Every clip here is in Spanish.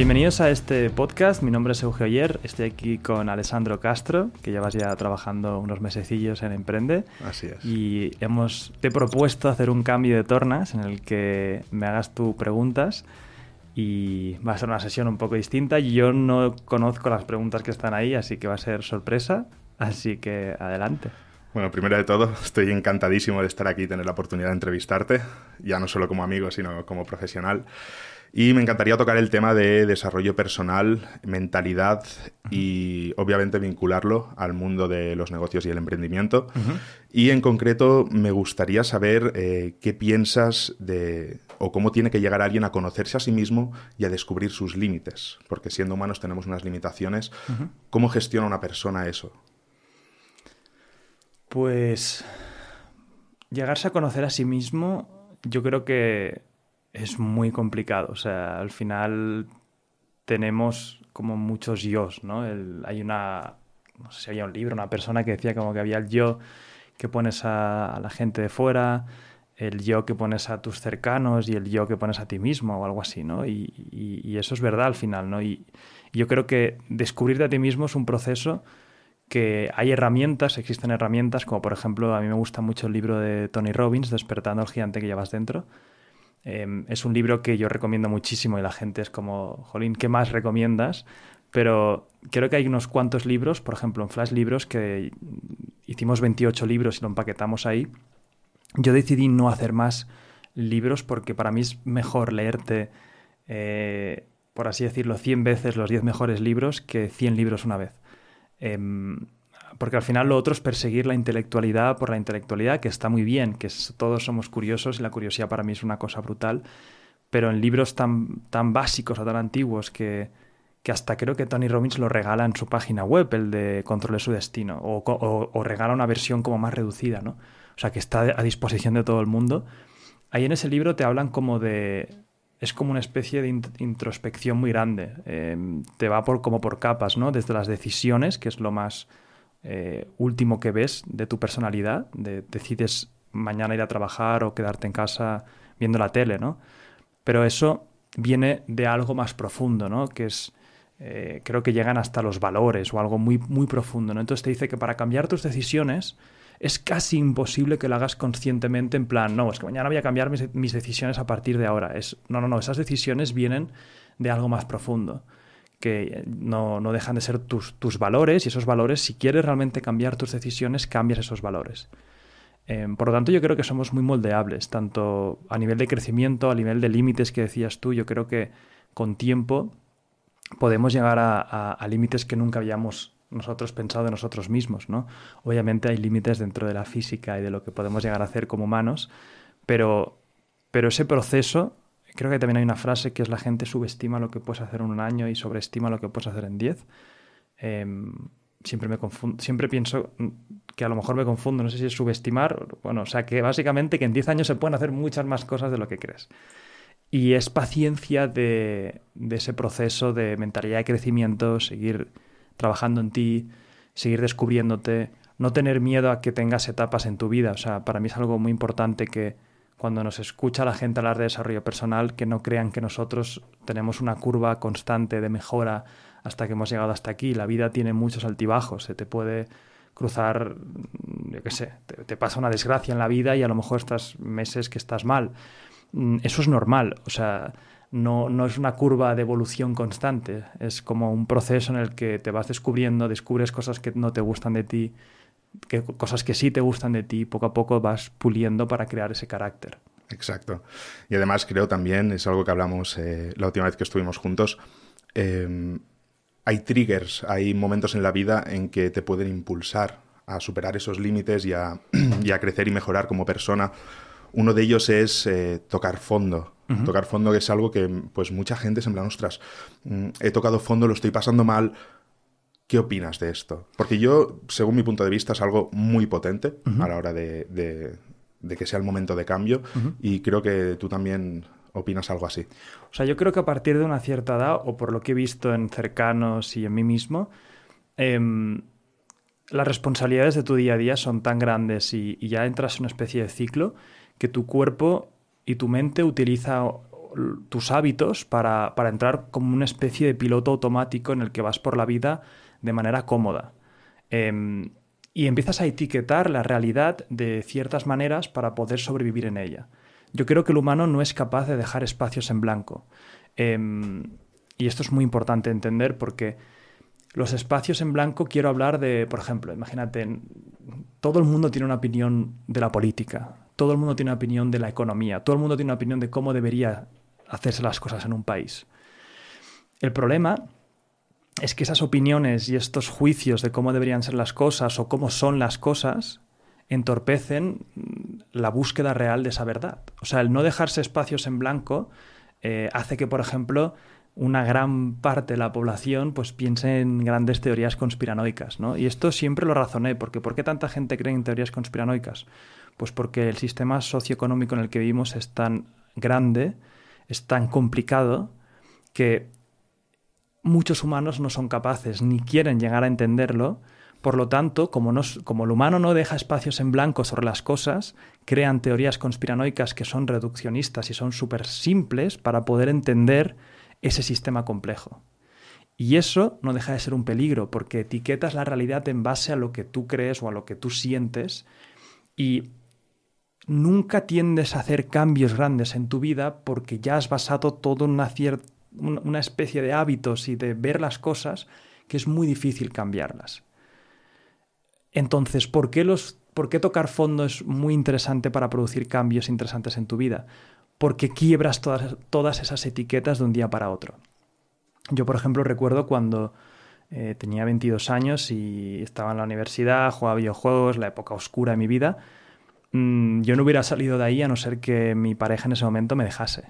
Bienvenidos a este podcast. Mi nombre es Eugenio Oyer. Estoy aquí con Alessandro Castro, que llevas ya trabajando unos mesecillos en Emprende. Así es. Y hemos, te he propuesto hacer un cambio de tornas en el que me hagas tú preguntas y va a ser una sesión un poco distinta. Yo no conozco las preguntas que están ahí, así que va a ser sorpresa. Así que adelante. Bueno, primero de todo, estoy encantadísimo de estar aquí y tener la oportunidad de entrevistarte, ya no solo como amigo, sino como profesional. Y me encantaría tocar el tema de desarrollo personal, mentalidad y obviamente vincularlo al mundo de los negocios y el emprendimiento. Y en concreto me gustaría saber eh, qué piensas de o cómo tiene que llegar alguien a conocerse a sí mismo y a descubrir sus límites. Porque siendo humanos tenemos unas limitaciones. ¿Cómo gestiona una persona eso? Pues llegarse a conocer a sí mismo, yo creo que es muy complicado. O sea, al final tenemos como muchos yo, ¿no? hay una, no sé si había un libro, una persona que decía como que había el yo que pones a, la gente de fuera, el yo que pones a tus cercanos y el yo que pones a ti mismo o algo así, ¿no? Y, eso es verdad al final, ¿no? Y yo creo que descubrirte a ti mismo es un proceso que hay herramientas, existen herramientas, como por ejemplo, a mí me gusta mucho el libro de Tony Robbins, Despertando al gigante que llevas dentro. Em, es un libro que yo recomiendo muchísimo y la gente es como, Jolín, ¿qué más recomiendas? Pero creo que hay unos cuantos libros, por ejemplo, en Flash Libros, que hicimos 28 libros y lo empaquetamos ahí. Yo decidí no hacer más libros porque para mí es mejor leerte, eh, por así decirlo, 100 veces los 10 mejores libros que 100 libros una vez. Em, porque al final lo otro es perseguir la intelectualidad por la intelectualidad, que está muy bien, que todos somos curiosos y la curiosidad para mí es una cosa brutal, pero en libros tan, tan básicos o tan antiguos que, que hasta creo que Tony Robbins lo regala en su página web, el de Controle su destino, o, o, regala una versión como más reducida, ¿no? O sea, que está a disposición de todo el mundo. Ahí en ese libro te hablan como de, es como una especie de introspección muy grande. Em, te va por, como por capas, ¿no? Desde las decisiones, que es lo más eh, último que ves de tu personalidad. De, decides mañana ir a trabajar o quedarte en casa viendo la tele, ¿no? Pero eso viene de algo más profundo, ¿no? Que es, eh, creo que llegan hasta los valores o algo muy, muy profundo, ¿no? Entonces te dice que para cambiar tus decisiones es casi imposible que lo hagas conscientemente en plan, no, es que mañana voy a cambiar mis, decisiones a partir de ahora. Es, no, no, no, esas decisiones vienen de algo más profundo, que no, no dejan de ser tus, tus, valores y esos valores, si quieres realmente cambiar tus decisiones, cambias esos valores. Em, por lo tanto, yo creo que somos muy moldeables, tanto a nivel de crecimiento, a nivel de límites que decías tú, yo creo que con tiempo podemos llegar a, a límites que nunca habíamos nosotros pensado de nosotros mismos, ¿no? Obviamente hay límites dentro de la física y de lo que podemos llegar a hacer como humanos, pero, pero ese proceso, creo que también hay una frase que es la gente subestima lo que puedes hacer en un año y sobreestima lo que puedes hacer en diez. Em, siempre me confundo, siempre pienso que a lo mejor me confundo, no sé si es subestimar, bueno, o sea que básicamente que en diez años se pueden hacer muchas más cosas de lo que crees. Y es paciencia de, de ese proceso de mentalidad de crecimiento, seguir trabajando en ti, seguir descubriéndote, no tener miedo a que tengas etapas en tu vida. O sea, para mí es algo muy importante que cuando nos escucha la gente hablar de desarrollo personal, que no crean que nosotros tenemos una curva constante de mejora hasta que hemos llegado hasta aquí. La vida tiene muchos altibajos, se te puede cruzar, yo qué sé, te, te, pasa una desgracia en la vida y a lo mejor estás meses que estás mal. Mm, eso es normal, o sea, no, no es una curva de evolución constante, es como un proceso en el que te vas descubriendo, descubres cosas que no te gustan de ti, que, cosas que sí te gustan de ti, poco a poco vas puliendo para crear ese carácter. Exacto. Y además creo también, es algo que hablamos eh, la última vez que estuvimos juntos, em, hay triggers, hay momentos en la vida en que te pueden impulsar a superar esos límites y a, crecer y mejorar como persona. Uno de ellos es eh, tocar fondo. Tocar fondo que es algo que pues mucha gente se en plan, ostras, mm, he tocado fondo, lo estoy pasando mal. ¿Qué opinas de esto? Porque yo, según mi punto de vista, es algo muy potente a la hora de, que sea el momento de cambio y creo que tú también opinas algo así. O sea, yo creo que a partir de una cierta edad, o por lo que he visto en cercanos y en mí mismo, em, las responsabilidades de tu día a día son tan grandes y, y, ya entras en una especie de ciclo que tu cuerpo y tu mente utiliza tus hábitos para, entrar como una especie de piloto automático en el que vas por la vida de manera cómoda. Em, y empiezas a etiquetar la realidad de ciertas maneras para poder sobrevivir en ella. Yo creo que el humano no es capaz de dejar espacios en blanco. Em, y esto es muy importante entender porque los espacios en blanco quiero hablar de, por ejemplo, imagínate, todo el mundo tiene una opinión de la política, todo el mundo tiene una opinión de la economía, todo el mundo tiene una opinión de cómo debería hacerse las cosas en un país. El problema es que esas opiniones y estos juicios de cómo deberían ser las cosas o cómo son las cosas entorpecen la búsqueda real de esa verdad. O sea, el no dejarse espacios en blanco eh, hace que, por ejemplo, una gran parte de la población pues piense en grandes teorías conspiranoicas, ¿no? Y esto siempre lo razoné, porque ¿por qué tanta gente cree en teorías conspiranoicas? Pues porque el sistema socioeconómico en el que vivimos es tan grande, es tan complicado, que muchos humanos no son capaces ni quieren llegar a entenderlo. Por lo tanto, como, como el humano no deja espacios en blanco sobre las cosas, crean teorías conspiranoicas que son reduccionistas y son súper simples para poder entender ese sistema complejo. Y eso no deja de ser un peligro, porque etiquetas la realidad en base a lo que tú crees o a lo que tú sientes y nunca tiendes a hacer cambios grandes en tu vida porque ya has basado todo en una, una especie de hábitos y de ver las cosas que es muy difícil cambiarlas. Entonces, ¿por qué, los, ¿por qué tocar fondo es muy interesante para producir cambios interesantes en tu vida? porque quiebras todas, todas esas etiquetas de un día para otro. Yo, por ejemplo, recuerdo cuando eh, tenía 22 años y estaba en la universidad, jugaba videojuegos, la época oscura de mi vida, mm, yo no hubiera salido de ahí a no ser que mi pareja en ese momento me dejase.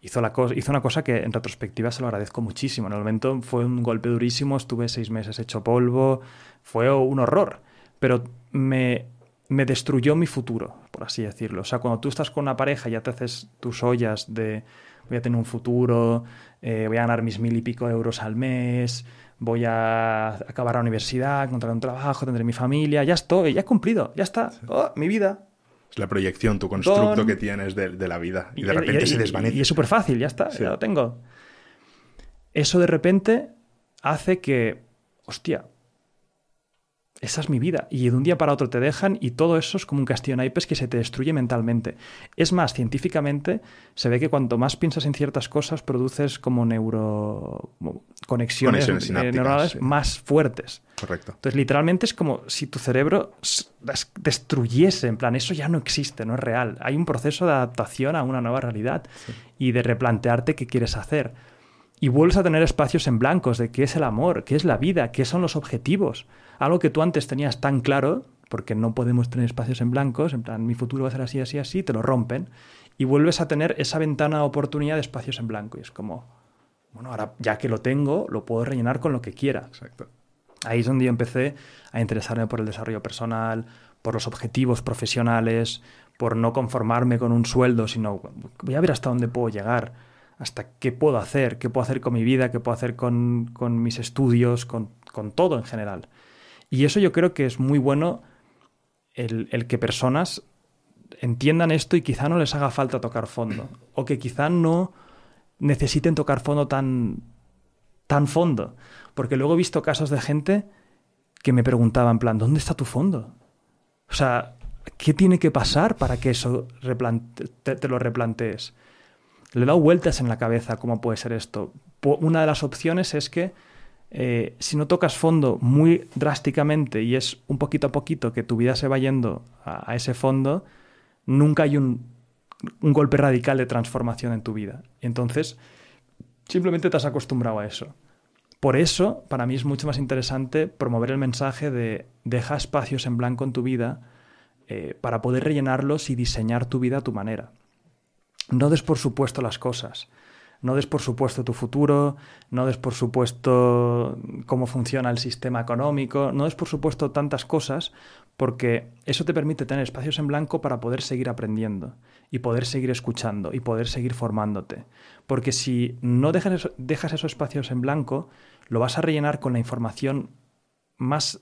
Hizo, la hizo una cosa que en retrospectiva se lo agradezco muchísimo. En el momento fue un golpe durísimo, estuve seis meses hecho polvo, fue un horror, pero me me destruyó mi futuro, por así decirlo. O sea, cuando tú estás con una pareja y ya te haces tus ollas de voy a tener un futuro, eh, voy a ganar mis mil y pico euros al mes, voy a acabar la universidad, encontrar un trabajo, tendré mi familia, ya estoy, ya he cumplido, ya está, oh, mi vida. Es la proyección, tu constructo que tienes de, la vida y de repente se desvanece. Y, es súper fácil, ya está, ya lo tengo. Eso de repente hace que, hostia, esa es mi vida. Y de un día para otro te dejan y todo eso es como un castillo naipes que se te destruye mentalmente. Es más, científicamente se ve que cuanto más piensas en ciertas cosas, produces como neuro... conexiones, eh, neurales más fuertes. Correcto. Entonces, literalmente es como si tu cerebro destruyese, en plan, eso ya no existe, no es real. Hay un proceso de adaptación a una nueva realidad y de replantearte qué quieres hacer. Y vuelves a tener espacios en blancos de qué es el amor, qué es la vida, qué son los objetivos algo que tú antes tenías tan claro, porque no podemos tener espacios en blancos, en plan, mi futuro va a ser así, así, así, te lo rompen, y vuelves a tener esa ventana de oportunidad de espacios en blanco. Y es como, bueno, ahora ya que lo tengo, lo puedo rellenar con lo que quiera. Exacto. Ahí es donde yo empecé a interesarme por el desarrollo personal, por los objetivos profesionales, por no conformarme con un sueldo, sino voy a ver hasta dónde puedo llegar, hasta qué puedo hacer, qué puedo hacer con mi vida, qué puedo hacer con, con mis estudios, con, con todo en general. Y eso yo creo que es muy bueno el, que personas entiendan esto y quizá no les haga falta tocar fondo. O que quizá no necesiten tocar fondo tan, tan fondo. Porque luego he visto casos de gente que me preguntaba en plan, ¿dónde está tu fondo? O sea, ¿qué tiene que pasar para que eso te, te, lo replantees? Le he dado vueltas en la cabeza cómo puede ser esto. Una de las opciones es que eh, si no tocas fondo muy drásticamente y es un poquito a poquito que tu vida se va yendo a, ese fondo, nunca hay un, golpe radical de transformación en tu vida. Entonces, simplemente te has acostumbrado a eso. Por eso, para mí es mucho más interesante promover el mensaje de deja espacios en blanco en tu vida eh, para poder rellenarlos y diseñar tu vida a tu manera. No des por supuesto las cosas. No des por supuesto tu futuro, no des por supuesto cómo funciona el sistema económico, no des por supuesto tantas cosas, porque eso te permite tener espacios en blanco para poder seguir aprendiendo y poder seguir escuchando y poder seguir formándote. Porque si no dejas, dejas esos espacios en blanco, lo vas a rellenar con la información más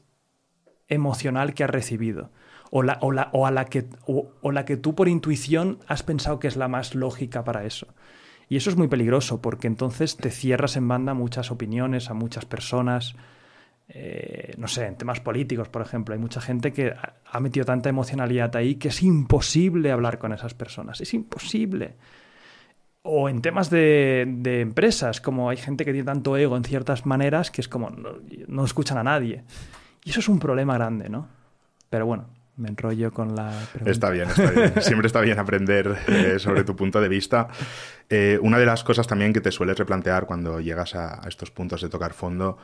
emocional que has recibido. O, la, o, la, o, a la que, o la que tú por intuición has pensado que es la más lógica para eso. Y eso es muy peligroso porque entonces te cierras en banda muchas opiniones, a muchas personas. Eh, no sé, en temas políticos, por ejemplo, hay mucha gente que ha metido tanta emocionalidad ahí que es imposible hablar con esas personas. Es imposible. O en temas de, empresas, como hay gente que tiene tanto ego en ciertas maneras que es como no, escuchan a nadie. Y eso es un problema grande, ¿no? Pero bueno, me enrollo con la pregunta. Está bien, está bien. Siempre está bien aprender eh, sobre tu punto de vista. Eh, una de las cosas también que te sueles replantear cuando llegas a, estos puntos de tocar fondo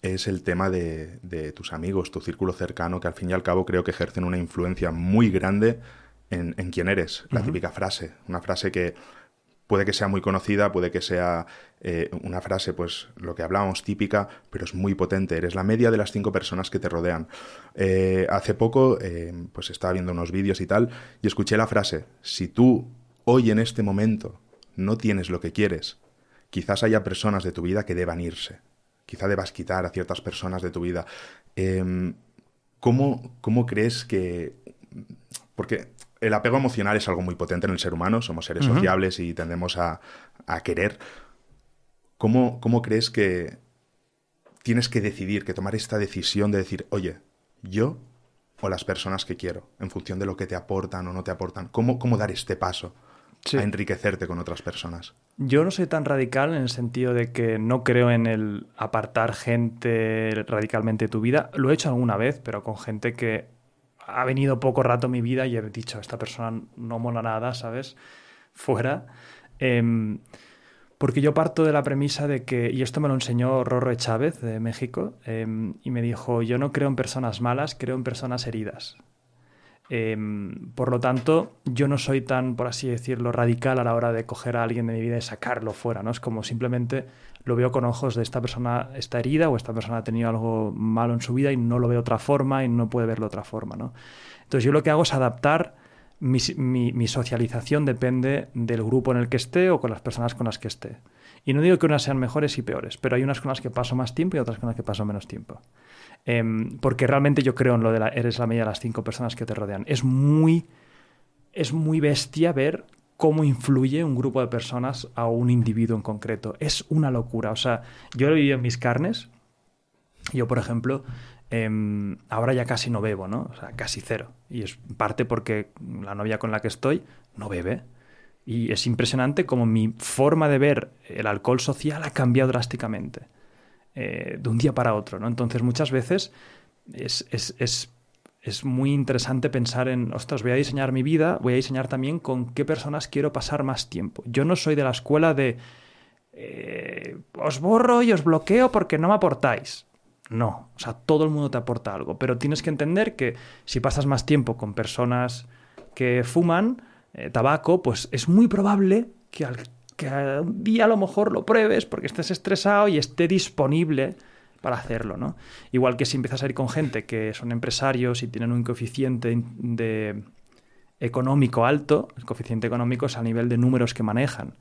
es el tema de, tus amigos, tu círculo cercano, que al fin y al cabo creo que ejercen una influencia muy grande en, quién eres. La típica frase, una frase que puede que sea muy conocida, puede que sea eh, una frase, pues lo que hablábamos típica, pero es muy potente. Eres la media de las cinco personas que te rodean. Eh, hace poco, eh, pues estaba viendo unos vídeos y tal, y escuché la frase, si tú hoy en este momento no tienes lo que quieres, quizás haya personas de tu vida que deban irse. Quizá debas quitar a ciertas personas de tu vida. Em, ¿cómo, ¿Cómo crees que... Porque el apego emocional es algo muy potente en el ser humano, somos seres sociables y tendemos a, querer. ¿Cómo, ¿Cómo, crees que tienes que decidir, que tomar esta decisión de decir, oye, yo o las personas que quiero, en función de lo que te aportan o no te aportan? ¿Cómo, cómo dar este paso a enriquecerte con otras personas? Yo no soy tan radical en el sentido de que no creo en el apartar gente radicalmente de tu vida. Lo he hecho alguna vez, pero con gente que ha venido poco rato mi vida y he dicho, esta persona no mola nada, ¿sabes? Fuera. Em, porque yo parto de la premisa de que, y esto me lo enseñó Rorro Chávez de México, em, y me dijo, yo no creo en personas malas, creo en personas heridas. Em, por lo tanto, yo no soy tan, por así decirlo, radical a la hora de coger a alguien de mi vida y sacarlo fuera, ¿no? Es como simplemente lo veo con ojos de esta persona está herida o esta persona ha tenido algo malo en su vida y no lo ve de otra forma y no puede verlo otra forma, ¿no? Entonces yo lo que hago es adaptar mi, socialización depende del grupo en el que esté o con las personas con las que esté. Y no digo que unas sean mejores y peores, pero hay unas con las que paso más tiempo y otras con las que paso menos tiempo. Em, porque realmente yo creo en lo de la, eres la media de las cinco personas que te rodean. Es muy, es muy bestia ver cómo influye un grupo de personas a un individuo en concreto. Es una locura. O sea, yo lo he vivido en mis carnes. Yo, por ejemplo, em, ahora ya casi no bebo, ¿no? O sea, casi cero. Y es parte porque la novia con la que estoy no bebe. Y es impresionante como mi forma de ver el alcohol social ha cambiado drásticamente. Eh, de un día para otro. ¿no? Entonces muchas veces es, es, muy interesante pensar en, ostras, voy a diseñar mi vida, voy a diseñar también con qué personas quiero pasar más tiempo. Yo no soy de la escuela de eh, os borro y os bloqueo porque no me aportáis. No, o sea, todo el mundo te aporta algo, pero tienes que entender que si pasas más tiempo con personas que fuman eh, tabaco, pues es muy probable que al que un día a lo mejor lo pruebes porque estés estresado y esté disponible para hacerlo, ¿no? Igual que si empiezas a ir con gente que son empresarios y tienen un coeficiente económico alto, el coeficiente económico es a nivel de números que manejan.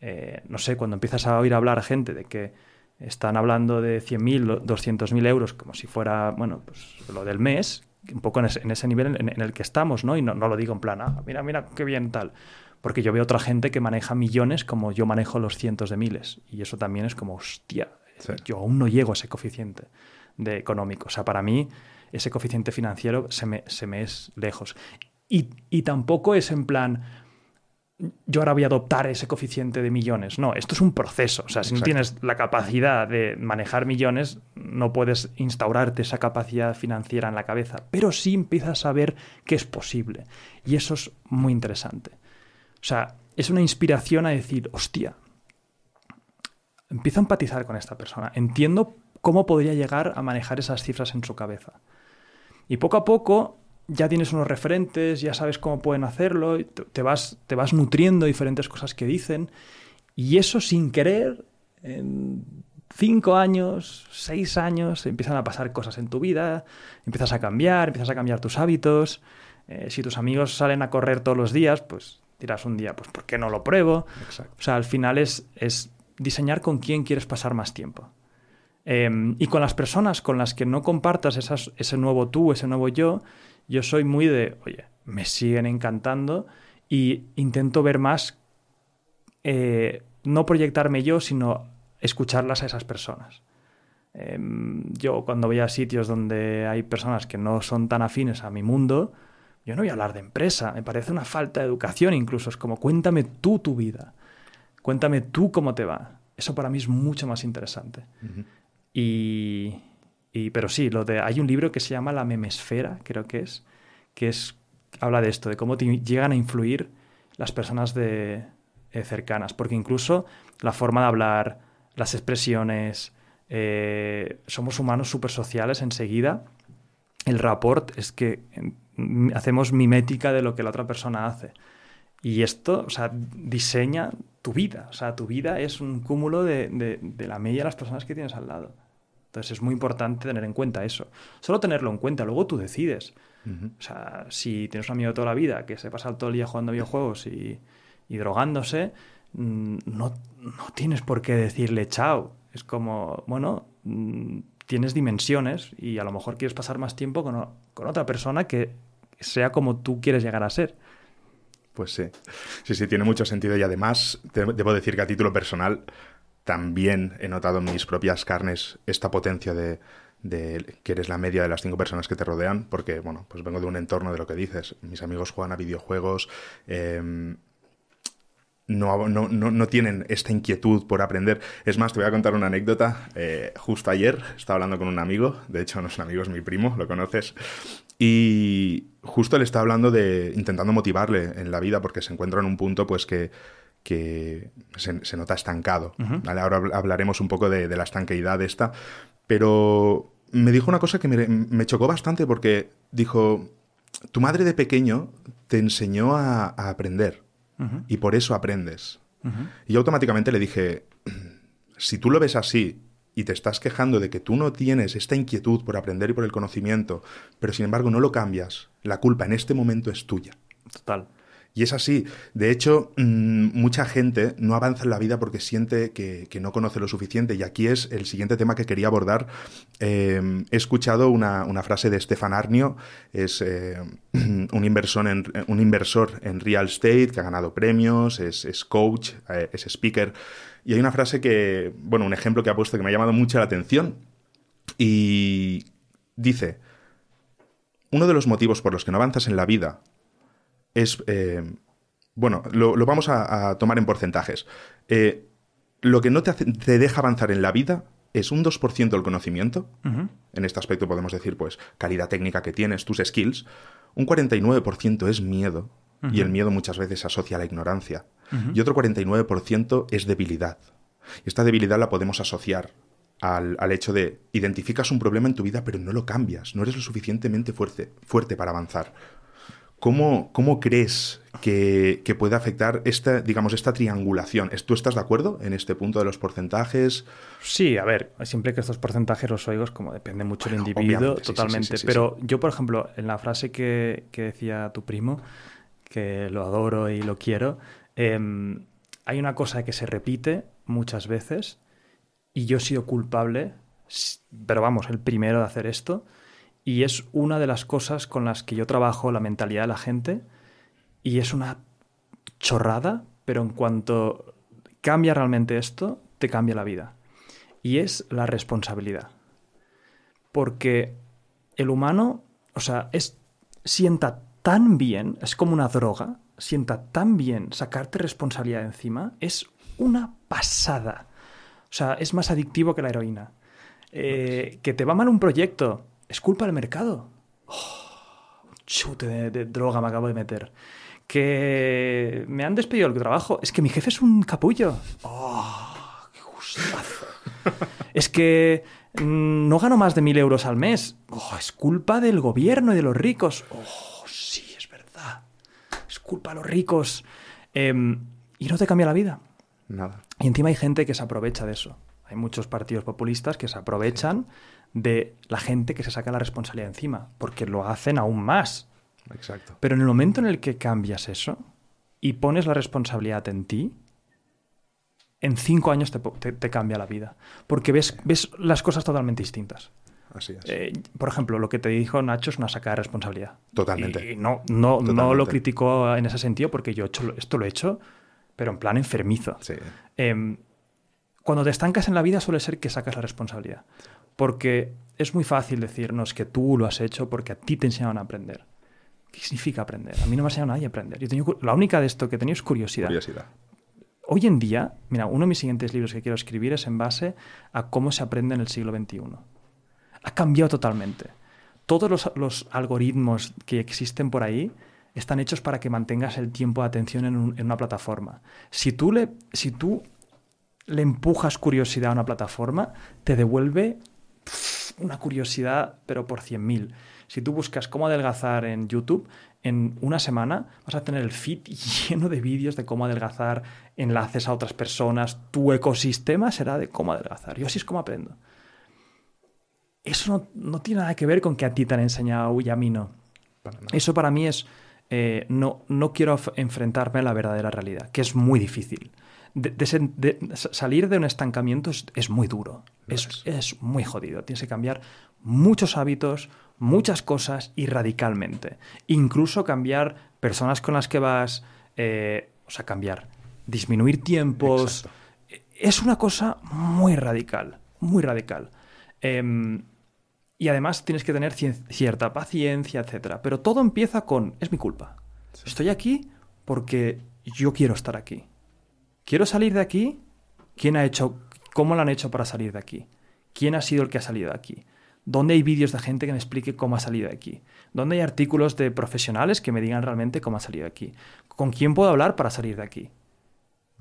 Eh, no sé, cuando empiezas a oír hablar a gente de que están hablando de 100.000, 200.000 euros como si fuera, bueno, pues lo del mes, un poco en ese, nivel en, el que estamos, ¿no? Y no, no lo digo en plan, ah, mira, mira, qué bien tal porque yo veo otra gente que maneja millones como yo manejo los cientos de miles. Y eso también es como, hostia, yo aún no llego a ese coeficiente de económico. O sea, para mí ese coeficiente financiero se me, se me es lejos. Y, y, tampoco es en plan, yo ahora voy a adoptar ese coeficiente de millones. No, esto es un proceso. O sea, si no tienes la capacidad de manejar millones, no puedes instaurarte esa capacidad financiera en la cabeza. Pero sí empiezas a ver que es posible. Y eso es muy interesante. O sea, es una inspiración a decir, hostia, empiezo a empatizar con esta persona, entiendo cómo podría llegar a manejar esas cifras en su cabeza. Y poco a poco ya tienes unos referentes, ya sabes cómo pueden hacerlo, te vas, te vas nutriendo diferentes cosas que dicen, y eso sin querer, en cinco años, seis años, empiezan a pasar cosas en tu vida, empiezas a cambiar, empiezas a cambiar tus hábitos. Eh, si tus amigos salen a correr todos los días, pues dirás un día, pues ¿por qué no lo pruebo? O sea, al final es, es diseñar con quién quieres pasar más tiempo. Em, y con las personas con las que no compartas ese nuevo tú, ese nuevo yo, yo soy muy de, oye, me siguen encantando y intento ver más eh, no proyectarme yo, sino escucharlas a esas personas. Em, yo cuando voy a sitios donde hay personas que no son tan afines a mi mundo, yo no voy a hablar de empresa, me parece una falta de educación incluso, es como cuéntame tú tu vida, cuéntame tú cómo te va. Eso para mí es mucho más interesante. y, y, pero sí, lo de, hay un libro que se llama La memesfera, creo que es, que es habla de esto, de cómo te llegan a influir las personas de, eh, cercanas, porque incluso la forma de hablar, las expresiones, eh, somos humanos súper sociales enseguida. El rapport es que hacemos mimética de lo que la otra persona hace. Y esto, o sea, diseña tu vida. O sea, tu vida es un cúmulo de, la media de las personas que tienes al lado. Entonces es muy importante tener en cuenta eso. Solo tenerlo en cuenta, luego tú decides. O sea, si tienes un amigo de toda la vida que se pasa todo el día jugando videojuegos y, y drogándose, mm, no, no, tienes por qué decirle chao. Es como, bueno, mm, tienes dimensiones y a lo mejor quieres pasar más tiempo con, otra persona que sea como tú quieres llegar a ser. Pues sí, sí, sí, tiene mucho sentido y además debo decir que a título personal también he notado en mis propias carnes esta potencia de, de que eres la media de las cinco personas que te rodean, porque, bueno, pues vengo de un entorno de lo que dices. Mis amigos juegan a videojuegos, em, no, no, no, tienen esta inquietud por aprender. Es más, te voy a contar una anécdota. Eh, justo ayer estaba hablando con un amigo, de hecho no es un amigo, es mi primo, lo conoces, y justo le estaba hablando de intentando motivarle en la vida porque se encuentra en un punto pues que, que se, nota estancado. Ahora hablaremos un poco de, la estanqueidad esta, pero me dijo una cosa que me, chocó bastante porque dijo, tu madre de pequeño te enseñó a, aprender y por eso aprendes. Y yo automáticamente le dije, si tú lo ves así y te estás quejando de que tú no tienes esta inquietud por aprender y por el conocimiento, pero sin embargo no lo cambias, la culpa en este momento es tuya. Total. Y es así. De hecho, mm, mucha gente no avanza en la vida porque siente que, no conoce lo suficiente. Y aquí es el siguiente tema que quería abordar. Em, he escuchado una, frase de Stefan Arnio, es eh, un, inversor en, un inversor en real estate que ha ganado premios, es, coach, eh, es speaker. Y hay una frase que, bueno, un ejemplo que ha puesto que me ha llamado mucho la atención. Y dice, uno de los motivos por los que no avanzas en la vida es, eh, bueno, lo, vamos a, tomar en porcentajes. Eh, lo que no te, te, deja avanzar en la vida es un 2% del conocimiento. En este aspecto podemos decir, pues, calidad técnica que tienes, tus skills. Un 49% es miedo. Y el miedo muchas veces se asocia a la ignorancia. Y otro 49% es debilidad. Y esta debilidad la podemos asociar al, al, hecho de identificas un problema en tu vida pero no lo cambias, no eres lo suficientemente fuerte, fuerte para avanzar. ¿Cómo, cómo crees que, puede afectar esta, digamos, esta triangulación? ¿Tú estás de acuerdo en este punto de los porcentajes? Sí, a ver, siempre que estos porcentajes los oigo como depende mucho del individuo, totalmente. Pero yo, por ejemplo, en la frase que, decía tu primo, que lo adoro y lo quiero, em, hay una cosa que se repite muchas veces y yo he sido culpable, pero vamos, el primero de hacer esto, y es una de las cosas con las que yo trabajo la mentalidad de la gente. Y es una chorrada, pero en cuanto cambia realmente esto, te cambia la vida. Y es la responsabilidad. Porque el humano, o sea, es, sienta tan bien, es como una droga, sienta tan bien sacarte responsabilidad encima, es una pasada. O sea, es más adictivo que la heroína. Eh, que te va mal un proyecto, es culpa del mercado. Oh, chute de, droga me acabo de meter. Que me han despedido del trabajo. Es que mi jefe es un capullo. Oh, qué gustazo. es que mm, no gano más de mil euros al mes. Oh, es culpa del gobierno y de los ricos. Oh, sí, es verdad. Es culpa de los ricos. Em, y no te cambia la vida. Nada. Y encima hay gente que se aprovecha de eso. Hay muchos partidos populistas que se aprovechan de la gente que se saca la responsabilidad encima, porque lo hacen aún más. Exacto. Pero en el momento en el que cambias eso y pones la responsabilidad en ti, en cinco años te, cambia la vida, porque ves, ves las cosas totalmente distintas. Así es. Eh, por ejemplo, lo que te dijo Nacho es una saca de responsabilidad. Totalmente. Y no, no, no lo critico en ese sentido porque yo hecho, esto lo he hecho pero en plan enfermizo. Sí. Em, cuando te estancas en la vida suele ser que sacas la responsabilidad. Porque es muy fácil decirnos que tú lo has hecho porque a ti te enseñaron a aprender. ¿Qué significa aprender? A mí no me ha enseñado nadie a aprender. Yo tengo, la única de esto que he tenido es curiosidad. Curiosidad. Hoy en día, mira, uno de mis siguientes libros que quiero escribir es en base a cómo se aprende en el siglo XXI. Ha cambiado totalmente. Todos los, los algoritmos que existen por ahí están hechos para que mantengas el tiempo de atención en, un- en una plataforma. Si tú, le, si tú le empujas curiosidad a una plataforma, te devuelve una curiosidad, pero por 100.000. Si tú buscas cómo adelgazar en YouTube, en una semana vas a tener el feed lleno de vídeos de cómo adelgazar, enlaces a otras personas, tu ecosistema será de cómo adelgazar. Yo así es como aprendo. Eso no, no tiene nada que ver con que a ti te han enseñado y a mí no. Para. Eso para mí es, eh, no, no quiero enfrentarme a la verdadera realidad, que es muy difícil. De- de sen- de- sa- salir de un estancamiento es, es muy duro, es, muy jodido. Tienes que cambiar muchos hábitos, muchas cosas y radicalmente. Incluso cambiar personas con las que vas, eh, o sea, cambiar, disminuir tiempos. Exacto. Es una cosa muy radical, muy radical. Em, y además tienes que tener cierta paciencia, etcétera. Pero todo empieza con es mi culpa. Estoy aquí porque yo quiero estar aquí. Quiero salir de aquí. ¿Quién ha hecho? ¿Cómo lo han hecho para salir de aquí? ¿Quién ha sido el que ha salido de aquí? ¿Dónde hay vídeos de gente que me explique cómo ha salido de aquí? ¿Dónde hay artículos de profesionales que me digan realmente cómo ha salido de aquí? ¿Con quién puedo hablar para salir de aquí?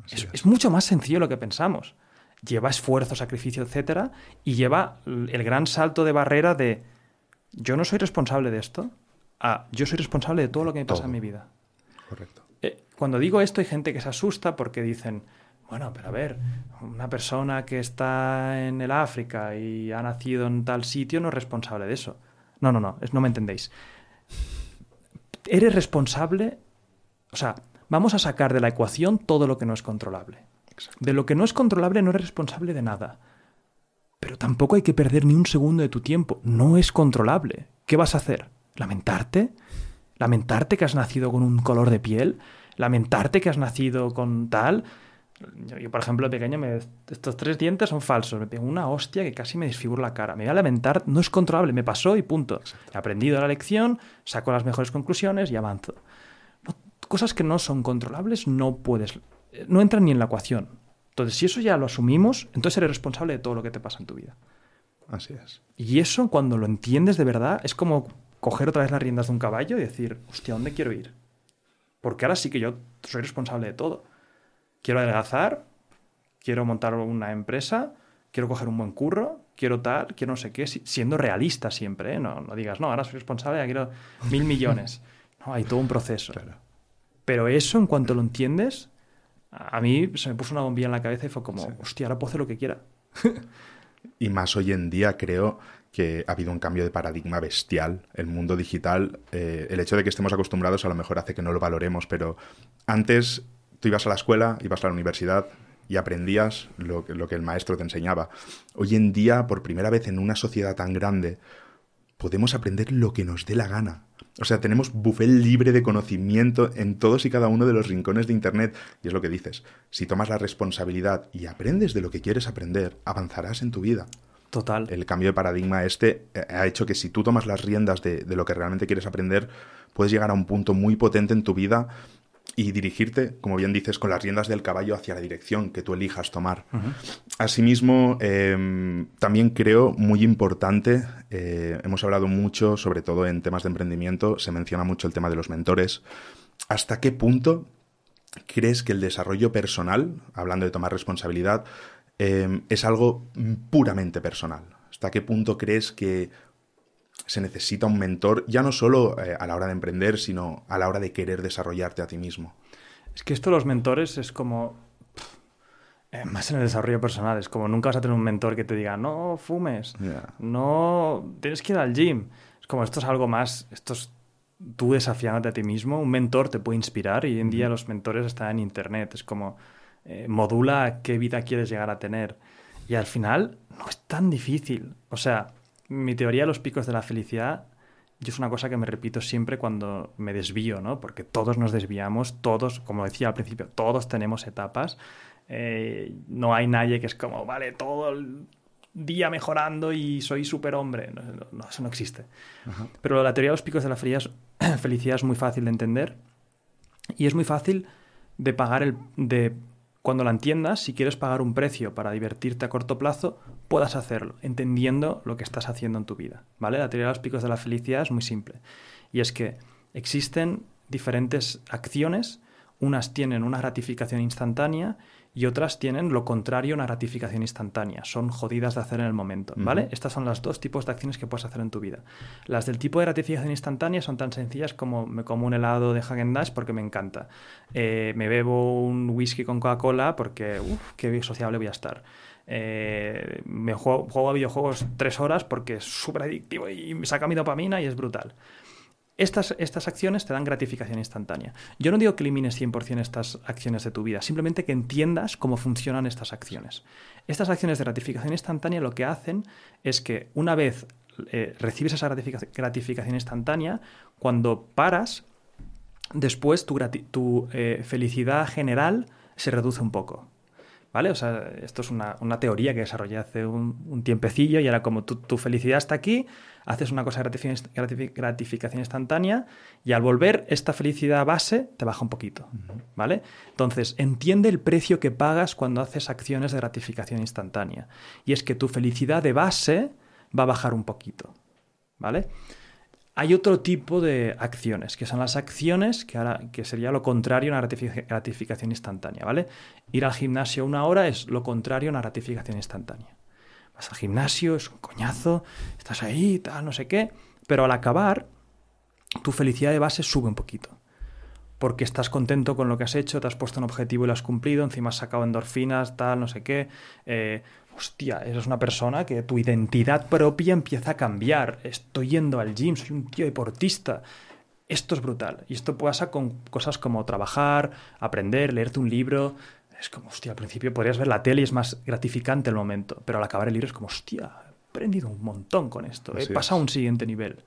Es, es. es mucho más sencillo lo que pensamos. Lleva esfuerzo, sacrificio, etcétera, y lleva el gran salto de barrera de yo no soy responsable de esto a yo soy responsable de todo lo que me pasa Todo. en mi vida. Correcto. Cuando digo esto hay gente que se asusta porque dicen, bueno, pero a ver, una persona que está en el África y ha nacido en tal sitio no es responsable de eso. No, no, no, es- no me entendéis. Eres responsable, o sea, vamos a sacar de la ecuación todo lo que no es controlable. Exacto. De lo que no es controlable no eres responsable de nada. Pero tampoco hay que perder ni un segundo de tu tiempo. No es controlable. ¿Qué vas a hacer? ¿Lamentarte? ¿Lamentarte que has nacido con un color de piel? ¿Lamentarte que has nacido con tal? Yo, yo, por ejemplo, de pequeño, me- estos tres dientes son falsos. Me pegó una hostia que casi me desfigura la cara. Me voy a lamentar, no es controlable, me pasó y punto. He aprendido la lección, saco las mejores conclusiones y avanzo. No- cosas que no son controlables no puedes, no entran ni en la ecuación. Entonces, si eso ya lo asumimos, entonces eres responsable de todo lo que te pasa en tu vida. Así es. Y eso, cuando lo entiendes de verdad, es como coger otra vez las riendas de un caballo y decir, hostia, ¿dónde quiero ir? Porque ahora sí que yo soy responsable de todo. Quiero adelgazar, quiero montar una empresa, quiero coger un buen curro, quiero tal, quiero no sé qué, si- siendo realista siempre, ¿eh? no, no digas, no, ahora soy responsable, ya quiero mil millones. No, hay todo un proceso. Claro. Pero eso, en cuanto lo entiendes, a a mí se me puso una bombilla en la cabeza y fue como, hostia, ahora puedo hacer lo que quiera. Y más hoy en día creo que ha habido un cambio de paradigma bestial. El mundo digital, eh, el hecho de que estemos acostumbrados a lo mejor hace que no lo valoremos, pero antes tú ibas a la escuela, ibas a la universidad y aprendías lo, lo que el maestro te enseñaba. Hoy en día, por primera vez en una sociedad tan grande, podemos aprender lo que nos dé la gana. O sea, tenemos buffet libre de conocimiento en todos y cada uno de los rincones de Internet. Y es lo que dices, si tomas la responsabilidad y aprendes de lo que quieres aprender, avanzarás en tu vida. Total. El cambio de paradigma este eh, ha hecho que si tú tomas las riendas de, de lo que realmente quieres aprender, puedes llegar a un punto muy potente en tu vida y dirigirte, como bien dices, con las riendas del caballo hacia la dirección que tú elijas tomar. Asimismo, eh, también creo muy importante, eh, hemos hablado mucho, sobre todo en temas de emprendimiento, se menciona mucho el tema de los mentores. ¿Hasta qué punto crees que el desarrollo personal, hablando de tomar responsabilidad, eh, es algo puramente personal? ¿Hasta qué punto crees que se necesita un mentor, ya no solo eh, a la hora de emprender, sino a la hora de querer desarrollarte a ti mismo? Es que esto de los mentores es como. pff, eh, más en el desarrollo personal. Es como nunca vas a tener un mentor que te diga, no fumes, no tienes que ir al gym. Es como esto es algo más. Esto es tú desafiándote a ti mismo. Un mentor te puede inspirar y hoy en día los mentores están en internet. Es como eh, modula qué vida quieres llegar a tener. Y al final no es tan difícil. O sea, mi teoría de los picos de la felicidad yo es una cosa que me repito siempre cuando me desvío, ¿no? Porque todos nos desviamos, todos, como decía al principio, todos tenemos etapas. Eh, no hay nadie que es como, vale, todo el día mejorando y soy superhombre. No, no, eso no existe. Pero la teoría de los picos de la felicidad es muy fácil de entender y es muy fácil de pagar el... De, cuando la entiendas, si quieres pagar un precio para divertirte a corto plazo, puedas hacerlo, entendiendo lo que estás haciendo en tu vida. ¿Vale? La teoría de los picos de la felicidad es muy simple. Y es que existen diferentes acciones, unas tienen una gratificación instantánea y otras tienen lo contrario, una gratificación instantánea. Son jodidas de hacer en el momento, ¿vale? Estas son los dos tipos de acciones que puedes hacer en tu vida. Las del tipo de gratificación instantánea son tan sencillas como me como un helado de Hagen Dazs porque me encanta. Eh, me bebo un whisky con Coca-Cola porque, uff, qué sociable voy a estar. Eh, me juego, juego, a videojuegos tres horas porque es súper adictivo y me saca mi dopamina y es brutal. Estas, estas, acciones te dan gratificación instantánea. Yo no digo que elimines 100% estas acciones de tu vida, simplemente que entiendas cómo funcionan estas acciones. Estas acciones de gratificación instantánea lo que hacen es que una vez eh, recibes esa gratificación instantánea, cuando paras, después tu, tu eh, felicidad general se reduce un poco. ¿Vale? O sea, esto es una, teoría que desarrollé hace un, tiempecillo y era como tu, felicidad está aquí, haces una cosa de gratificación, instantánea y al volver esta felicidad base te baja un poquito, ¿vale? Entonces, entiende el precio que pagas cuando haces acciones de gratificación instantánea. Y es que tu felicidad de base va a bajar un poquito, ¿vale? Hay otro tipo de acciones, que son las acciones, que, ahora, que sería lo contrario a una gratificación instantánea, ¿vale? Ir al gimnasio una hora es lo contrario a una gratificación instantánea. Vas al gimnasio, es un coñazo, estás ahí, tal, no sé qué, pero al acabar, tu felicidad de base sube un poquito. Porque estás contento con lo que has hecho, te has puesto un objetivo y lo has cumplido, encima has sacado endorfinas, tal, no sé qué. Eh, hostia, eres una persona que tu identidad propia empieza a cambiar. Estoy yendo al gym, soy un tío deportista. Esto es brutal. Y esto pasa con cosas como trabajar, aprender, leerte un libro. Es como, hostia, al principio podrías ver la tele y es más gratificante el momento, pero al acabar el libro es como, hostia, he aprendido un montón con esto, he pasado a un siguiente nivel.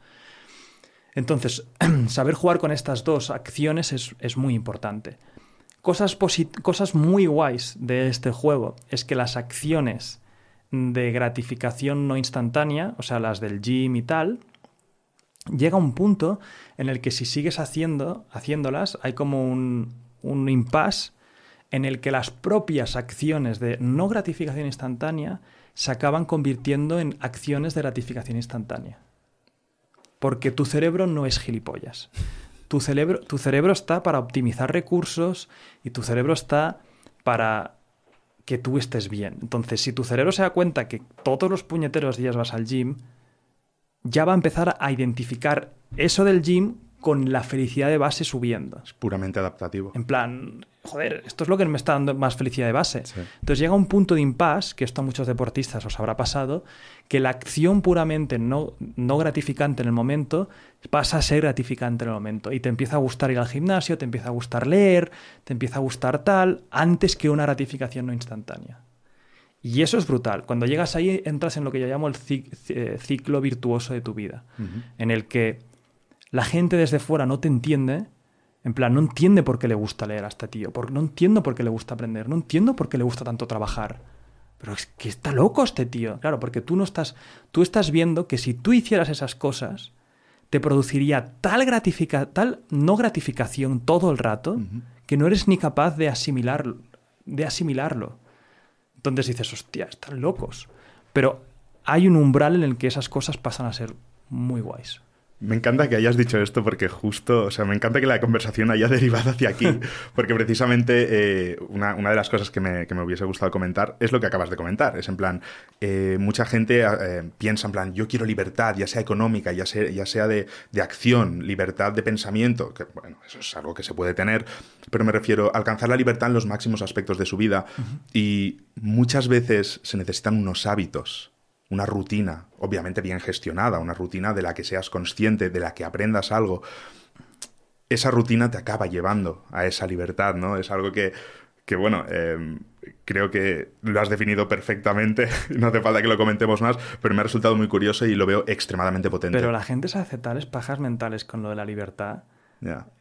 Entonces, saber jugar con estas dos acciones es, es muy importante. Cosas, cosas muy guays de este juego es que las acciones de gratificación no instantánea, o sea, las del gym y tal, llega un punto en el que si sigues haciendo, haciéndolas, hay como un, un impasse en el que las propias acciones de no gratificación instantánea se acaban convirtiendo en acciones de gratificación instantánea. Porque tu cerebro no es gilipollas tu cerebro, tu cerebro está para optimizar recursos y tu cerebro está para que tú estés bien. Entonces, si tu cerebro se da cuenta que todos los puñeteros días vas al gym, ya va a empezar a identificar eso del gym con la felicidad de base subiendo. Es puramente adaptativo. En plan, joder, esto es lo que me está dando más felicidad de base. Entonces llega un punto de impasse, que esto a muchos deportistas os habrá pasado, que la acción puramente no, no gratificante en el momento pasa a ser gratificante en el momento. Y te empieza a gustar ir al gimnasio, te empieza a gustar leer, te empieza a gustar tal, antes que una gratificación no instantánea. Y eso es brutal. Cuando llegas ahí, entras en lo que yo llamo el eh, ciclo virtuoso de tu vida, en el que la gente desde fuera no te entiende, en plan, no entiende por qué le gusta leer a este tío, no entiendo por qué le gusta aprender, no entiendo por qué le gusta tanto trabajar. Pero es que está loco este tío. Claro, porque tú no estás, tú estás viendo que si tú hicieras esas cosas, te produciría tal gratifica, tal no gratificación todo el rato que no eres ni capaz de asimilarlo, de asimilarlo. Entonces dices, hostia, están locos. Pero hay un umbral en el que esas cosas pasan a ser muy guays. Me encanta que hayas dicho esto porque justo, o sea, me encanta que la conversación haya derivado hacia aquí, porque precisamente eh, una, de las cosas que me, hubiese gustado comentar es lo que acabas de comentar. Es en plan, eh, mucha gente eh, piensa en plan, yo quiero libertad, ya sea económica, ya sea, ya sea de, acción, libertad de pensamiento, que bueno, eso es algo que se puede tener, pero me refiero a alcanzar la libertad en los máximos aspectos de su vida y muchas veces se necesitan unos hábitos una rutina, obviamente bien gestionada, una rutina de la que seas consciente, de la que aprendas algo, esa rutina te acaba llevando a esa libertad, ¿no? Es algo que, que bueno, em, creo que lo has definido perfectamente, no hace falta que lo comentemos más, pero me ha resultado muy curioso y lo veo extremadamente potente. Pero la gente se hace tales pajas mentales con lo de la libertad.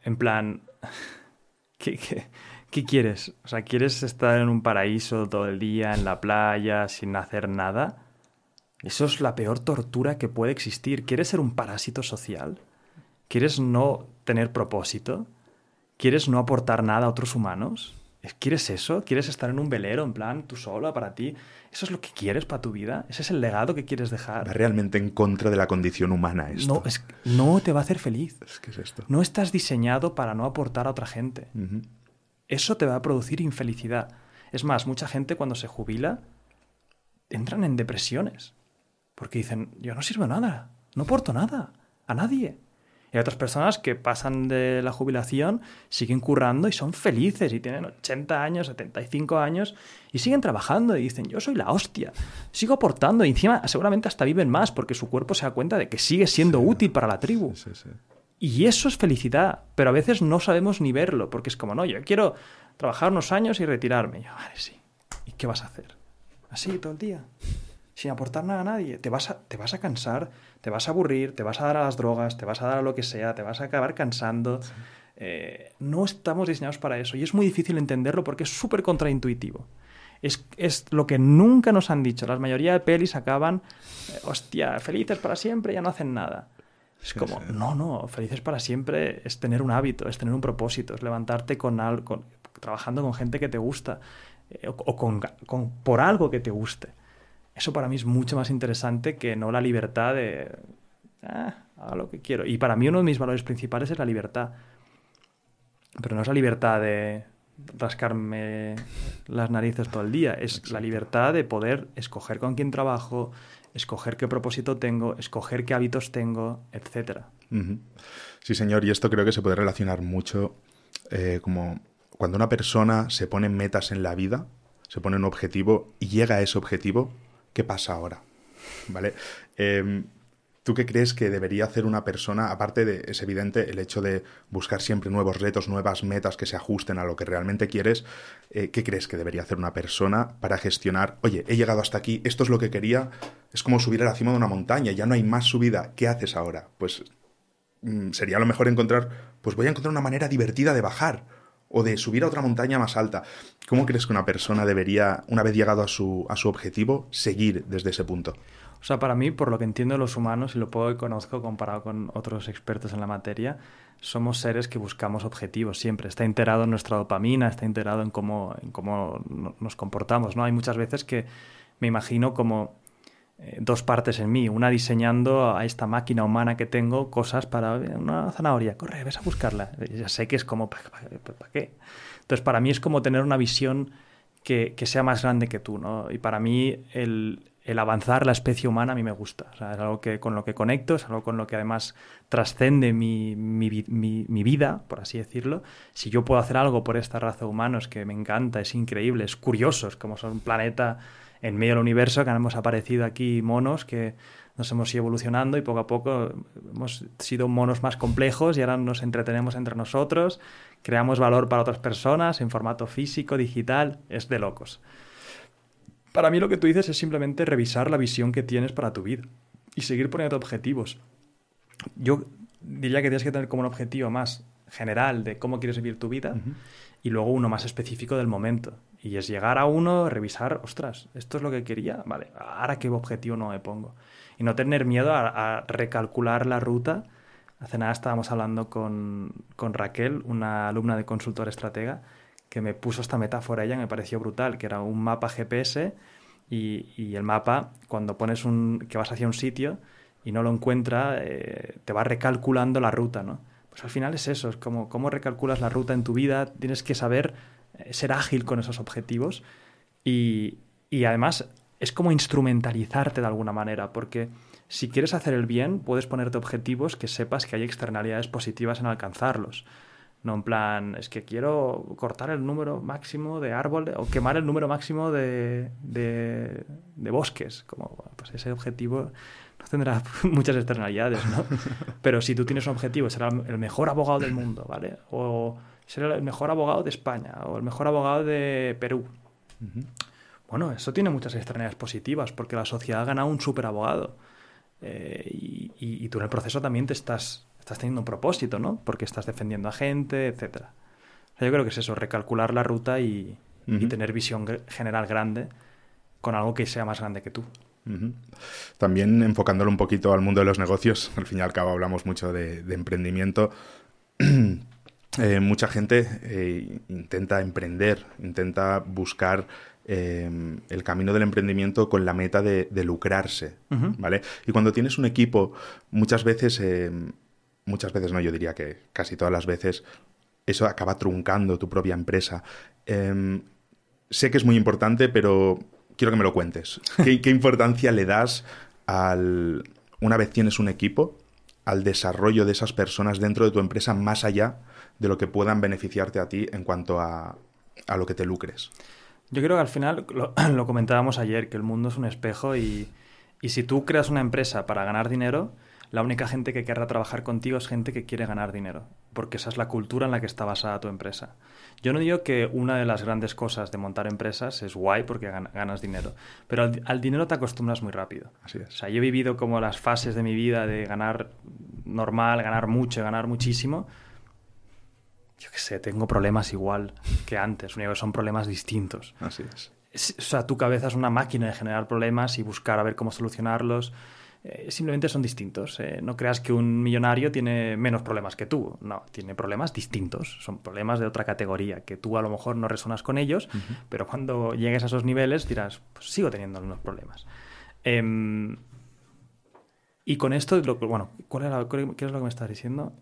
En plan, ¿qué, qué, quieres? O sea, ¿quieres estar en un paraíso todo el día, en la playa, sin hacer nada? Eso es la peor tortura que puede existir. ¿Quieres ser un parásito social? ¿Quieres no tener propósito? ¿Quieres no aportar nada a otros humanos? ¿Quieres eso? ¿Quieres estar en un velero, en plan, tú solo, para ti? ¿Eso es lo que quieres para tu vida? ¿Ese es el legado que quieres dejar? Va realmente en contra de la condición humana esto. No, es, no te va a hacer feliz. ¿Qué es esto? No estás diseñado para no aportar a otra gente. Eso te va a producir infelicidad. Es más, mucha gente cuando se jubila entran en depresiones. Porque dicen, yo no sirvo nada, no aporto nada, a nadie. Y hay otras personas que pasan de la jubilación, siguen currando y son felices y tienen 80 años, 75 años y siguen trabajando y dicen, yo soy la hostia, sigo aportando y encima seguramente hasta viven más porque su cuerpo se da cuenta de que sigue siendo útil para la tribu. y eso es felicidad, pero a veces no sabemos ni verlo porque es como, no, yo quiero trabajar unos años y retirarme. Y yo, vale, sí. ¿Y qué vas a hacer? Así todo el día sin aportar nada a nadie. Te vas a, te vas a cansar, te vas a aburrir, te vas a dar a las drogas, te vas a dar a lo que sea, te vas a acabar cansando. Eh, no estamos diseñados para eso y es muy difícil entenderlo porque es súper contraintuitivo. Es, es, lo que nunca nos han dicho. La mayoría de pelis acaban, eh, hostia, felices para siempre, ya no hacen nada. Es como, no, no, felices para siempre es tener un hábito, es tener un propósito, es levantarte con algo, trabajando con gente que te gusta eh, o, con, con, por algo que te guste. Eso para mí es mucho más interesante que no la libertad de... Ah, haga lo que quiero. Y para mí uno de mis valores principales es la libertad. Pero no es la libertad de rascarme las narices todo el día. Es la libertad de poder escoger con quién trabajo, escoger qué propósito tengo, escoger qué hábitos tengo, etc. Sí, señor, y esto creo que se puede relacionar mucho eh, como cuando una persona se pone metas en la vida, se pone un objetivo y llega a ese objetivo, ¿qué pasa ahora? ¿Vale? Em, ¿Tú qué crees que debería hacer una persona? Aparte de, es evidente, el hecho de buscar siempre nuevos retos, nuevas metas que se ajusten a lo que realmente quieres. Eh, ¿Qué crees que debería hacer una persona para gestionar? Oye, he llegado hasta aquí, esto es lo que quería. Es como subir a la cima de una montaña, ya no hay más subida. ¿Qué haces ahora? Pues mm, sería lo mejor encontrar, pues voy a encontrar una manera divertida de bajar o de subir a otra montaña más alta. ¿Cómo crees que una persona debería, una vez llegado a su, a su objetivo, seguir desde ese punto? O sea, para mí, por lo que entiendo de los humanos y lo poco que conozco comparado con otros expertos en la materia, somos seres que buscamos objetivos siempre. Está integrado en nuestra dopamina, está integrado en cómo, en cómo nos comportamos. ¿no? Hay muchas veces que me imagino como eh, dos partes en mí. Una diseñando a esta máquina humana que tengo cosas para una zanahoria. Corre, ves a buscarla. Ya sé que es como, ¿para, qué? Entonces, para mí es como tener una visión que, que, sea más grande que tú, ¿no? Y para mí el, el avanzar la especie humana a mí me gusta. es algo que, con lo que conecto, es algo con lo que además trascende mi, mi, mi, vida, por así decirlo. Si yo puedo hacer algo por esta raza humana, es que me encanta, es increíble, es curioso, es como son un planeta en medio del universo que hemos aparecido aquí monos que nos hemos ido evolucionando y poco a poco hemos sido monos más complejos y ahora nos entretenemos entre nosotros, creamos valor para otras personas en formato físico, digital, es de locos. Para mí lo que tú dices es simplemente revisar la visión que tienes para tu vida y seguir poniendo objetivos. Yo diría que tienes que tener como un objetivo más general de cómo quieres vivir tu vida y luego uno más específico del momento. Y es llegar a uno, revisar, ostras, esto es lo que quería, vale, ahora qué objetivo no me pongo. Y no tener miedo a, recalcular la ruta. Hace nada estábamos hablando con, con, Raquel, una alumna de consultor estratega, que me puso esta metáfora ella, me pareció brutal, que era un mapa GPS y, y el mapa, cuando pones un, que vas hacia un sitio y no lo encuentra, eh, te va recalculando la ruta, ¿no? Pues al final es eso, es como cómo recalculas la ruta en tu vida, tienes que saber ser ágil con esos objetivos y, además es como instrumentalizarte de alguna manera, porque si quieres hacer el bien, puedes ponerte objetivos que sepas que hay externalidades positivas en alcanzarlos. No en plan, es que quiero cortar el número máximo de árboles o quemar el número máximo de, de, bosques. Como, pues ese objetivo no tendrá muchas externalidades, ¿no? Pero si tú tienes un objetivo, será el mejor abogado del mundo, ¿vale? O ser el mejor abogado de España o el mejor abogado de Perú. Bueno, eso tiene muchas extrañas positivas, porque la sociedad ha ganado un súper abogado. Eh, y, tú en el proceso también te estás, estás teniendo un propósito, ¿no? Porque estás defendiendo a gente, etc. yo creo que es eso, recalcular la ruta y, tener visión general grande con algo que sea más grande que tú. También enfocándolo un poquito al mundo de los negocios, al fin y al cabo hablamos mucho de, emprendimiento. Eh, mucha gente eh, intenta emprender, intenta buscar eh, el camino del emprendimiento con la meta de, lucrarse, ¿vale? Y cuando tienes un equipo, muchas veces, muchas veces no, yo diría que casi todas las veces, eso acaba truncando tu propia empresa. sé que es muy importante, pero quiero que me lo cuentes. ¿Qué, importancia le das al, una vez tienes un equipo, al desarrollo de esas personas dentro de tu empresa más allá de lo que puedan beneficiarte a ti en cuanto a, a lo que te lucres? Yo creo que al final, lo, comentábamos ayer, que el mundo es un espejo y, y si tú creas una empresa para ganar dinero, la única gente que querrá trabajar contigo es gente que quiere ganar dinero, porque esa es la cultura en la que está basada tu empresa. Yo no digo que una de las grandes cosas de montar empresas es guay porque ganas dinero, pero al, dinero te acostumbras muy rápido. Así es. O sea, yo he vivido como las fases de mi vida de ganar normal, ganar mucho, ganar muchísimo. Yo qué sé, tengo problemas igual que antes, son problemas distintos. Así es. O sea, tu cabeza es una máquina de generar problemas y buscar a ver cómo solucionarlos. Eh, simplemente son distintos. Eh, no creas que un millonario tiene menos problemas que tú. No, tiene problemas distintos. Son problemas de otra categoría que tú a lo mejor no resonas con ellos, pero cuando llegues a esos niveles dirás, pues sigo teniendo unos problemas. Em, y con esto, bueno, ¿cuál era, ¿qué es lo que me estás diciendo?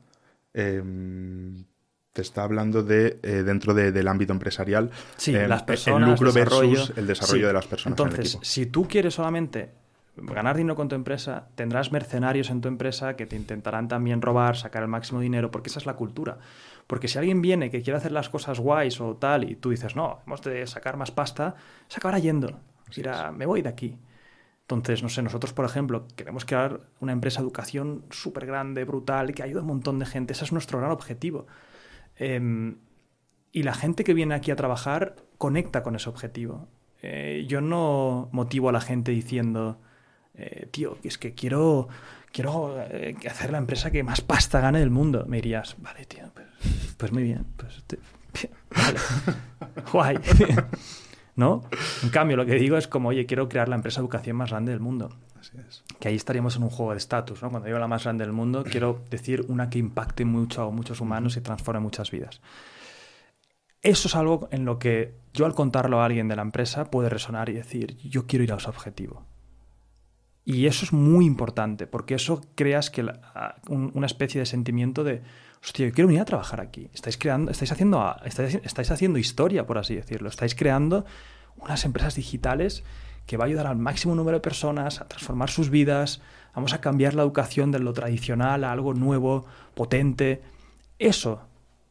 Em, te está hablando de eh, dentro del ámbito empresarial. Sí, em, las personas. El lucro versus el desarrollo de las personas. Entonces, si tú quieres solamente ganar dinero con tu empresa, tendrás mercenarios en tu empresa que te intentarán también robar, sacar el máximo dinero, porque esa es la cultura. Porque si alguien viene que quiere hacer las cosas guays o tal, y tú dices, no, hemos de sacar más pasta, se acabará yendo. Dirá, me voy de aquí. Entonces, no sé, nosotros, por ejemplo, queremos crear una empresa de educación súper grande, brutal, que ayude a un montón de gente. Ese es nuestro gran objetivo. Em, y la gente que viene aquí a trabajar conecta con ese objetivo. Eh, yo no motivo a la gente diciendo, eh, tío, es que quiero, quiero eh, hacer la empresa que más pasta gane del mundo. Me dirías, vale, tío, pues, pues muy bien, pues, vale, guay. ¿No? En cambio, lo que digo es como, oye, quiero crear la empresa de educación más grande del mundo. Así es. Que ahí estaríamos en un juego de estatus, ¿no? Cuando digo la más grande del mundo, quiero decir una que impacte mucho a muchos humanos y transforme muchas vidas. Eso es algo en lo que yo al contarlo a alguien de la empresa puede resonar y decir, yo quiero ir a ese objetivo. Y eso es muy importante, porque eso creas que una especie de sentimiento de, hostia, yo quiero venir a trabajar aquí. Estáis creando, estáis haciendo, estáis, haciendo historia, por así decirlo. Estáis creando unas empresas digitales que va a ayudar al máximo número de personas a transformar sus vidas. Vamos a cambiar la educación de lo tradicional a algo nuevo, potente. Eso.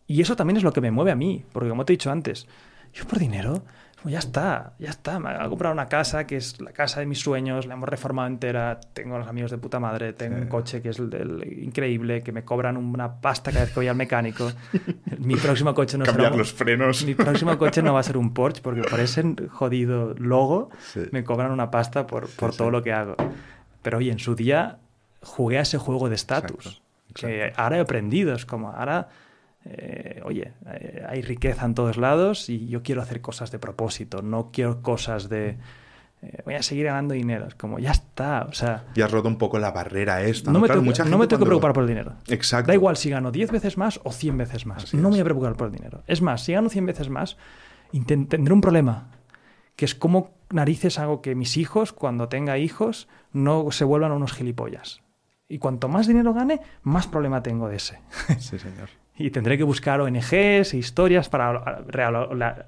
Y eso también es lo que me mueve a mí, porque como te he dicho antes, yo por dinero ya está, ya está. Me ha comprado una casa que es la casa de mis sueños, la hemos reformado entera, tengo los amigos de puta madre, tengo un coche que es el, increíble, que me cobran una pasta cada vez que voy al mecánico. mi próximo coche no Cambiar los frenos. Mi próximo coche no va a ser un Porsche porque por ese jodido logo me cobran una pasta por, por todo lo que hago. Pero oye, en su día jugué a ese juego de estatus. Que ahora he aprendido, es como ahora eh, oye, eh, hay riqueza en todos lados y yo quiero hacer cosas de propósito, no quiero cosas de eh, voy a seguir ganando dinero. Es como, ya está, o sea... Ya has roto un poco la barrera esta. No, me, tengo, no me tengo que preocupar por el dinero. Exacto. Da igual si gano 10 veces más o 100 veces más. no me voy a preocupar por el dinero. Es más, si gano 100 veces más, tendré un problema, que es cómo narices hago que mis hijos, cuando tenga hijos, no se vuelvan unos gilipollas. Y cuanto más dinero gane, más problema tengo de ese. Sí, señor y tendré que buscar ONGs e historias para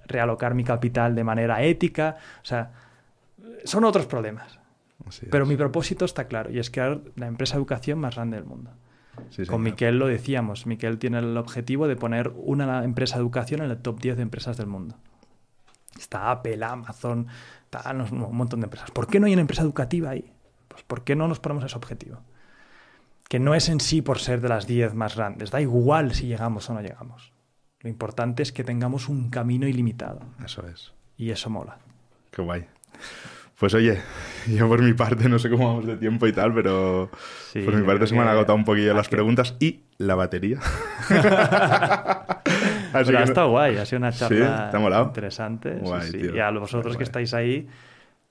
realocar mi capital de manera ética. O sea, son otros problemas. Pero mi propósito está claro y es crear la empresa de educación más grande del mundo. Con Miquel lo decíamos. Miquel tiene el objetivo de poner una empresa de educación en el top 10 de empresas del mundo. Está Apple, Amazon, está un montón de empresas. ¿Por qué no hay una empresa educativa ahí? Pues ¿por qué no nos ponemos ese objetivo? Que no es en sí por ser de las 10 más grandes, da igual si llegamos o no llegamos. Lo importante es que tengamos un camino ilimitado. Eso es. y eso mola. Qué guay. Pues oye, yo por mi parte no sé cómo vamos de tiempo y tal, pero por mi parte se me han agotado un poquillo las preguntas y la batería. ha estado guay, ha sido una charla interesante. Y a vosotros que estáis ahí,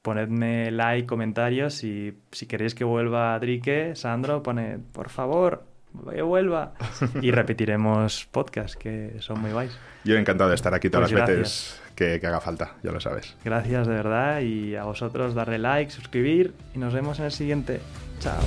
ponedme like, comentarios y si queréis que vuelva Drique, Sandro, pone, por favor, que vuelva. Y repetiremos podcast, que son muy guays. Yo encantado de estar aquí todas pues las veces que, que, haga falta, ya lo sabes. Gracias de verdad y a vosotros darle like, suscribir y nos vemos en el siguiente. Chao.